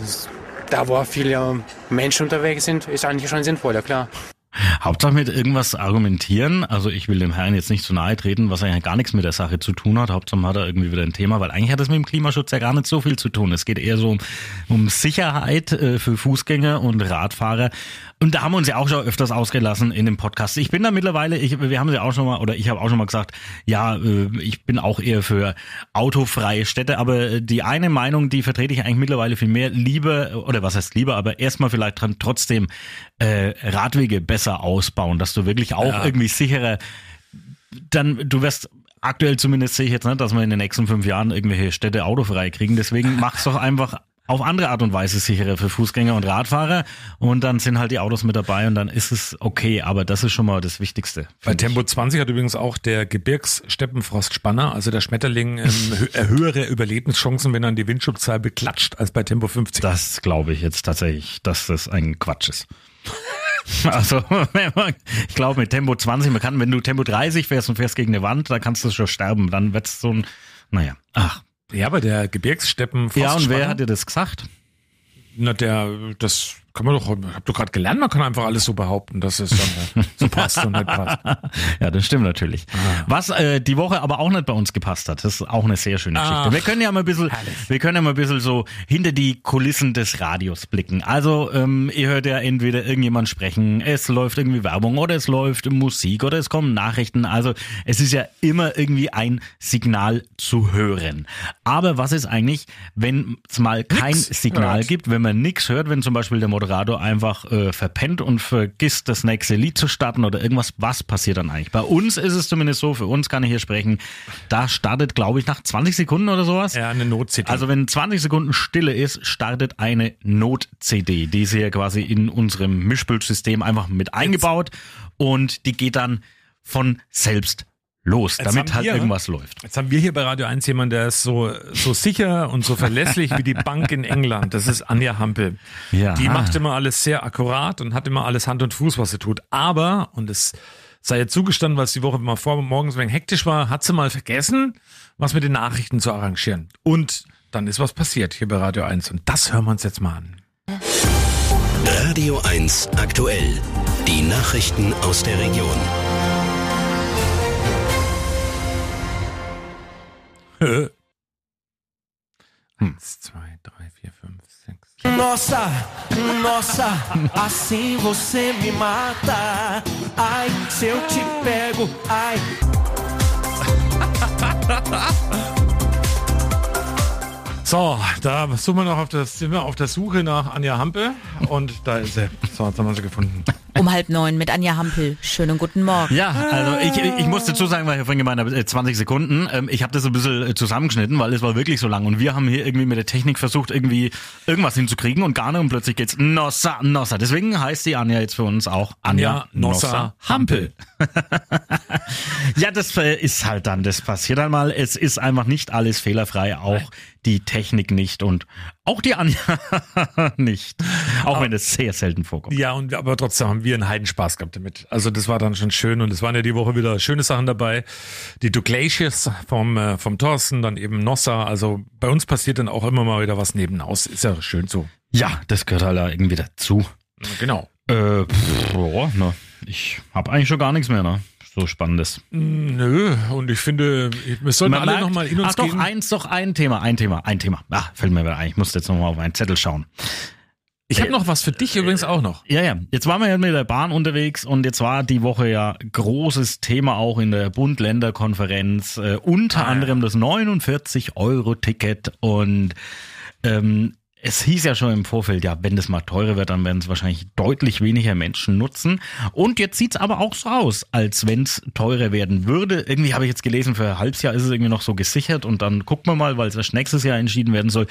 da wo viele Menschen unterwegs sind, ist eigentlich schon sinnvoller, klar. Hauptsache mit irgendwas argumentieren. Also ich will dem Herrn jetzt nicht zu nahe treten, was eigentlich gar nichts mit der Sache zu tun hat. Hauptsache hat er irgendwie wieder ein Thema, weil eigentlich hat das mit dem Klimaschutz ja gar nicht so viel zu tun. Es geht eher so um, um Sicherheit äh, für Fußgänger und Radfahrer. Und da haben wir uns ja auch schon öfters ausgelassen in dem Podcast. Ich bin da mittlerweile, ich, wir haben ja auch schon mal, oder ich habe auch schon mal gesagt, ja, äh, ich bin auch eher für autofreie Städte, aber äh, die eine Meinung, die vertrete ich eigentlich mittlerweile viel mehr. Lieber, oder was heißt lieber, aber erstmal vielleicht dran trotzdem äh, Radwege besser ausbauen, dass du wirklich auch Ja. irgendwie sicherer dann, du wirst aktuell zumindest sehe ich jetzt nicht, dass wir in den nächsten fünf Jahren irgendwelche Städte autofrei kriegen. Deswegen mach's doch einfach auf andere Art und Weise sicherer für Fußgänger und Radfahrer und dann sind halt die Autos mit dabei und dann ist es okay, aber das ist schon mal das Wichtigste. Bei Tempo 20 hat übrigens auch der Gebirgssteppenfrostspanner, also der Schmetterling, ähm, hö- höhere Überlebenschancen, wenn er an die Windschutzzeibe klatscht, als bei Tempo 50. Das glaube ich jetzt tatsächlich, dass das ein Quatsch ist. Also, man- ich glaube, mit Tempo 20, man kann, wenn du Tempo 30 fährst und fährst gegen eine Wand, da kannst du schon sterben. Dann wird's so ein, naja, ach. Ja, aber der Gebirgssteppen Ja, und wer hat dir das gesagt? Na, der, das kann man doch, hab doch gerade gelernt, man kann einfach alles so behaupten, dass es dann so passt und nicht passt. Ja, das stimmt natürlich. Was äh, die Woche aber auch nicht bei uns gepasst hat, das ist auch eine sehr schöne Geschichte. Ach, wir können ja mal ein bisschen, wir können ja mal ein bisschen so hinter die Kulissen des Radios blicken. Also ähm, ihr hört ja entweder irgendjemand sprechen, es läuft irgendwie Werbung oder es läuft Musik oder es kommen Nachrichten. Also es ist ja immer irgendwie ein Signal zu hören. Aber was ist eigentlich, wenn es mal kein Signal hört. gibt, wenn man nichts hört, wenn zum Beispiel der Moderator einfach äh, verpennt und vergisst, das nächste Lied zu starten oder irgendwas, was passiert dann eigentlich? Bei uns ist es zumindest so, für uns kann ich hier sprechen, da startet, glaube ich, nach 20 Sekunden oder sowas. Ja, eine Not-CD. Also wenn 20 Sekunden Stille ist, startet eine Not-CD. Die ist hier quasi in unserem Mischpultsystem einfach mit eingebaut und die geht dann von selbst los, Jetzt damit halt wir- irgendwas läuft. Jetzt haben wir hier bei Radio 1 jemanden, der ist so, so sicher und so verlässlich wie die Bank in England. Das ist Anja Hampel. Ja. Die macht immer alles sehr akkurat und hat immer alles Hand und Fuß, was sie tut. Aber, und es sei ihr zugestanden, weil es die Woche mal vor morgens ein wenig hektisch war, hat sie mal vergessen, was mit den Nachrichten zu arrangieren. Und dann ist was passiert hier bei Radio 1. Und das hören wir uns jetzt mal an. Radio 1 aktuell. Die Nachrichten aus der Region. Nossa, nossa, assim você me mata. Ai, se eu te pego, ai. So, da suchen wir noch auf der, sind wir auf der Suche nach Anja Hampe und da ist sie. So, jetzt haben wir sie gefunden. Um halb neun mit Anja Hampel. Schönen guten Morgen. Ja, also ich, ich muss dazu sagen, weil ich vorhin gemeint habe, äh, 20 Sekunden. Ähm, ich habe das so ein bisschen äh, zusammengeschnitten, weil es war wirklich so lang. Und wir haben hier irgendwie mit der Technik versucht, irgendwie irgendwas hinzukriegen und gar nicht. Und plötzlich geht's Nossa, Nossa. Deswegen heißt die Anja jetzt für uns auch Anja, Anja Nossa Hampel. Ja, das äh, ist halt dann, das passiert einmal. Es ist einfach nicht alles fehlerfrei, auch die Technik nicht und auch die Anja nicht. Auch wenn es sehr selten vorkommt. Ja, und aber trotzdem haben wir einen Heidenspaß gehabt damit. Also das war dann schon schön und es waren ja die Woche wieder schöne Sachen dabei. Die Douglacious vom, äh, vom Thorsten, dann eben Nossa. Also bei uns passiert dann auch immer mal wieder was nebenaus. Ist ja schön so. Ja, das gehört halt irgendwie dazu. Genau. Äh, pff, ja, ne, ich habe eigentlich schon gar nichts mehr, ne? So Spannendes. Nö, und ich finde, wir sollten Man alle nochmal in uns Ach doch, gehen. eins, doch ein Thema, ein Thema, ein Thema. Ah, fällt mir wieder ein. Ich muss jetzt nochmal auf meinen Zettel schauen. Ich habe noch was für dich übrigens auch noch. Ja, ja. Jetzt waren wir ja mit der Bahn unterwegs und jetzt war die Woche ja großes Thema auch in der Bund-Länder-Konferenz. Äh, unter Ah, anderem das 49-Euro-Ticket und ähm, es hieß ja schon im Vorfeld, ja, wenn das mal teurer wird, dann werden es wahrscheinlich deutlich weniger Menschen nutzen. Und jetzt sieht's aber auch so aus, als wenn es teurer werden würde. Irgendwie habe ich jetzt gelesen, für ein halbes Jahr ist es irgendwie noch so gesichert und dann gucken wir mal, weil es erst nächstes Jahr entschieden werden soll.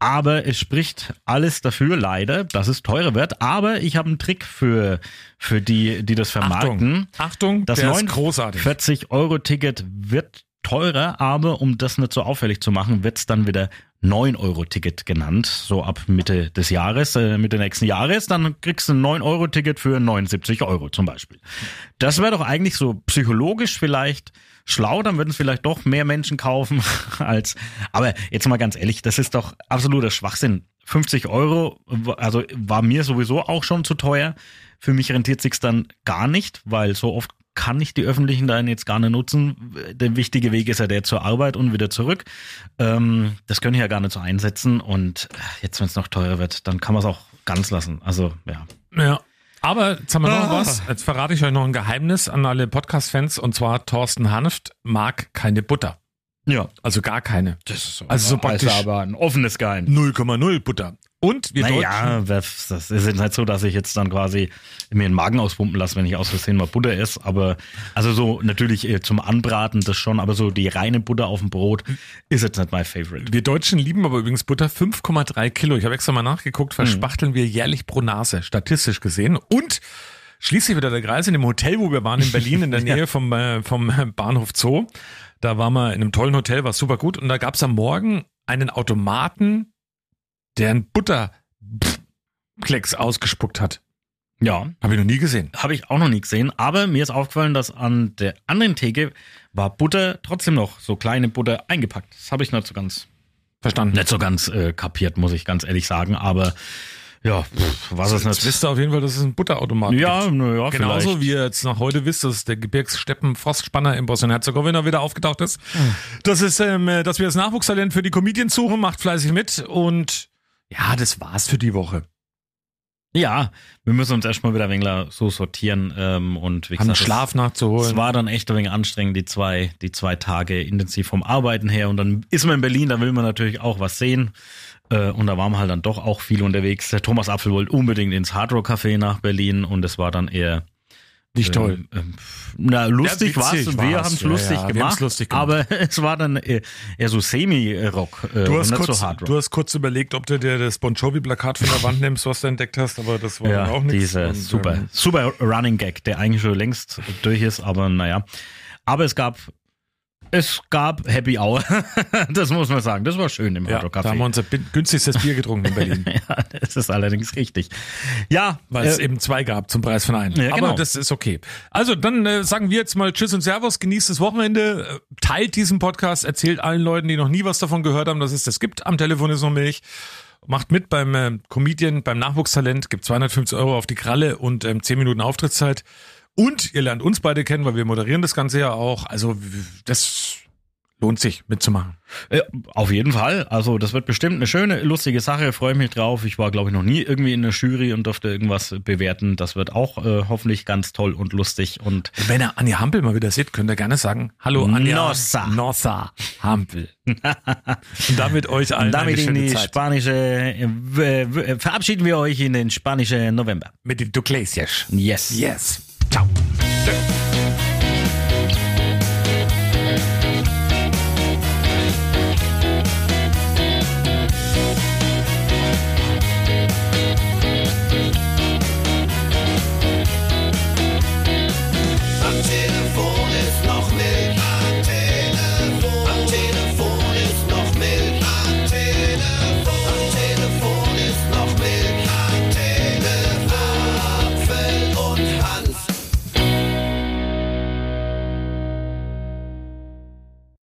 Aber es spricht alles dafür, leider, dass es teurer wird. Aber ich habe einen Trick für, für die, die das vermarkten. Achtung, das der ist großartig. 40-Euro-Ticket wird teurer, aber um das nicht so auffällig zu machen, wird's dann wieder 9-Euro-Ticket genannt, so ab Mitte des Jahres, äh, Mitte nächsten Jahres, dann kriegst du ein 9-Euro-Ticket für 79 Euro zum Beispiel. Das wäre doch eigentlich so psychologisch vielleicht schlau, dann würden es vielleicht doch mehr Menschen kaufen als, aber jetzt mal ganz ehrlich, das ist doch absoluter Schwachsinn. 50 Euro, also war mir sowieso auch schon zu teuer. Für mich rentiert sich's dann gar nicht, weil so oft kann ich die öffentlichen dann jetzt gar nicht nutzen. Der wichtige Weg ist ja der zur Arbeit und wieder zurück. Ähm, das können ich ja gar nicht so einsetzen. Und jetzt, wenn es noch teurer wird, dann kann man es auch ganz lassen. Also, ja. Ja. Aber jetzt haben wir noch Ah. was. Jetzt verrate ich euch noch ein Geheimnis an alle Podcast-Fans. Und zwar Thorsten Hanft mag keine Butter. Ja. Also gar keine. Das ist Also so praktisch also aber ein offenes Geheimnis. 0,0 Butter. Und wir naja, Deutschen, das das ist jetzt nicht so, dass ich jetzt dann quasi mir den Magen auspumpen lasse, wenn ich aus Versehen mal Butter esse. Aber also so natürlich äh, zum Anbraten das schon, aber so die reine Butter auf dem Brot ist jetzt nicht mein Favorite. wir Deutschen lieben aber übrigens Butter 5,3 Kilo. Ich habe extra mal nachgeguckt, verspachteln wir jährlich pro Nase, statistisch gesehen. Und schließlich wieder der Kreis in dem Hotel, wo wir waren in Berlin, in der Nähe vom, äh, vom Bahnhof Zoo. Da waren wir in einem tollen Hotel, war super gut. Und da gab es am Morgen einen Automaten, der einen Butterklecks ausgespuckt hat. Ja. Habe ich noch nie gesehen. Habe ich auch noch nie gesehen, aber mir ist aufgefallen, dass an der anderen Theke war Butter trotzdem noch so kleine Butter eingepackt. Das habe ich nicht so ganz verstanden. Nicht so ganz äh, kapiert, muss ich ganz ehrlich sagen, aber ja, pff, was ist Jetzt nicht. wisst ihr auf jeden Fall, dass es einen Butterautomat Ja, gibt. na ja, Genauso vielleicht. wie ihr jetzt nach heute wisst, dass der Gebirgssteppen-Frostspanner in Bosnien-Herzegowina wieder aufgetaucht ist. Hm. Das ist, ähm, dass wir das Nachwuchstalent für die Comedians suchen, macht fleißig mit und ja, das war's für die Woche. Ja, wir müssen uns erstmal wieder ein wenig so sortieren ähm, und wie Haben gesagt, Schlaf es- nachzuholen. Es war dann echt ein wenig anstrengend, die zwei, die zwei Tage intensiv vom Arbeiten her und dann ist man in Berlin, da will man natürlich auch was sehen äh, und da waren wir halt dann doch auch viel unterwegs. Der Thomas Apfel wollte unbedingt ins Hard Rock Café nach Berlin und es war dann eher Nicht toll. Ähm, na, lustig Ja, witzig und wir haben es Ja, lustig, ja, gemacht, lustig gemacht. aber es war dann eher, eher so Semi-Rock äh, Du hast, kurz, so du hast kurz überlegt, ob du dir das Bon Jovi-Plakat von der Wand nimmst, was du entdeckt hast, aber das war ja, dann auch nichts. dieser Und, super, ähm, super Running Gag, der eigentlich schon längst durch ist, aber naja. Aber es gab, es gab Happy Hour. das muss man sagen. Das war schön im ja, Rock da haben wir unser günstigstes Bier getrunken in Berlin. ja, das ist allerdings richtig. Ja, Weil es äh, eben zwei gab zum Preis von einem. Ja, genau. Aber das ist okay. Also dann äh, sagen wir jetzt mal Tschüss und Servus, genießt das Wochenende, äh, teilt diesen Podcast, erzählt allen Leuten, die noch nie was davon gehört haben, dass es das gibt. Am Telefon ist noch Milch. Macht mit beim äh, Comedian, beim Nachwuchstalent, gibt 250 Euro auf die Kralle und ähm, 10 Minuten Auftrittszeit. Und ihr lernt uns beide kennen, weil wir moderieren das Ganze ja auch. Also das lohnt sich mitzumachen. Ja, auf jeden Fall. Also das wird bestimmt eine schöne, lustige Sache. Freue mich drauf. Ich war, glaube ich, noch nie irgendwie in der Jury und durfte irgendwas bewerten. Das wird auch äh, hoffentlich ganz toll und lustig. Und Wenn ihr Anja Hampel mal wieder seht, könnt ihr gerne sagen, hallo Anja Nossa. Nossa Hampel. und damit euch allen damit eine in die Zeit. spanische, äh, w- verabschieden wir euch in den spanischen November. Mit den Duclesias. Yes. Yes. Chao.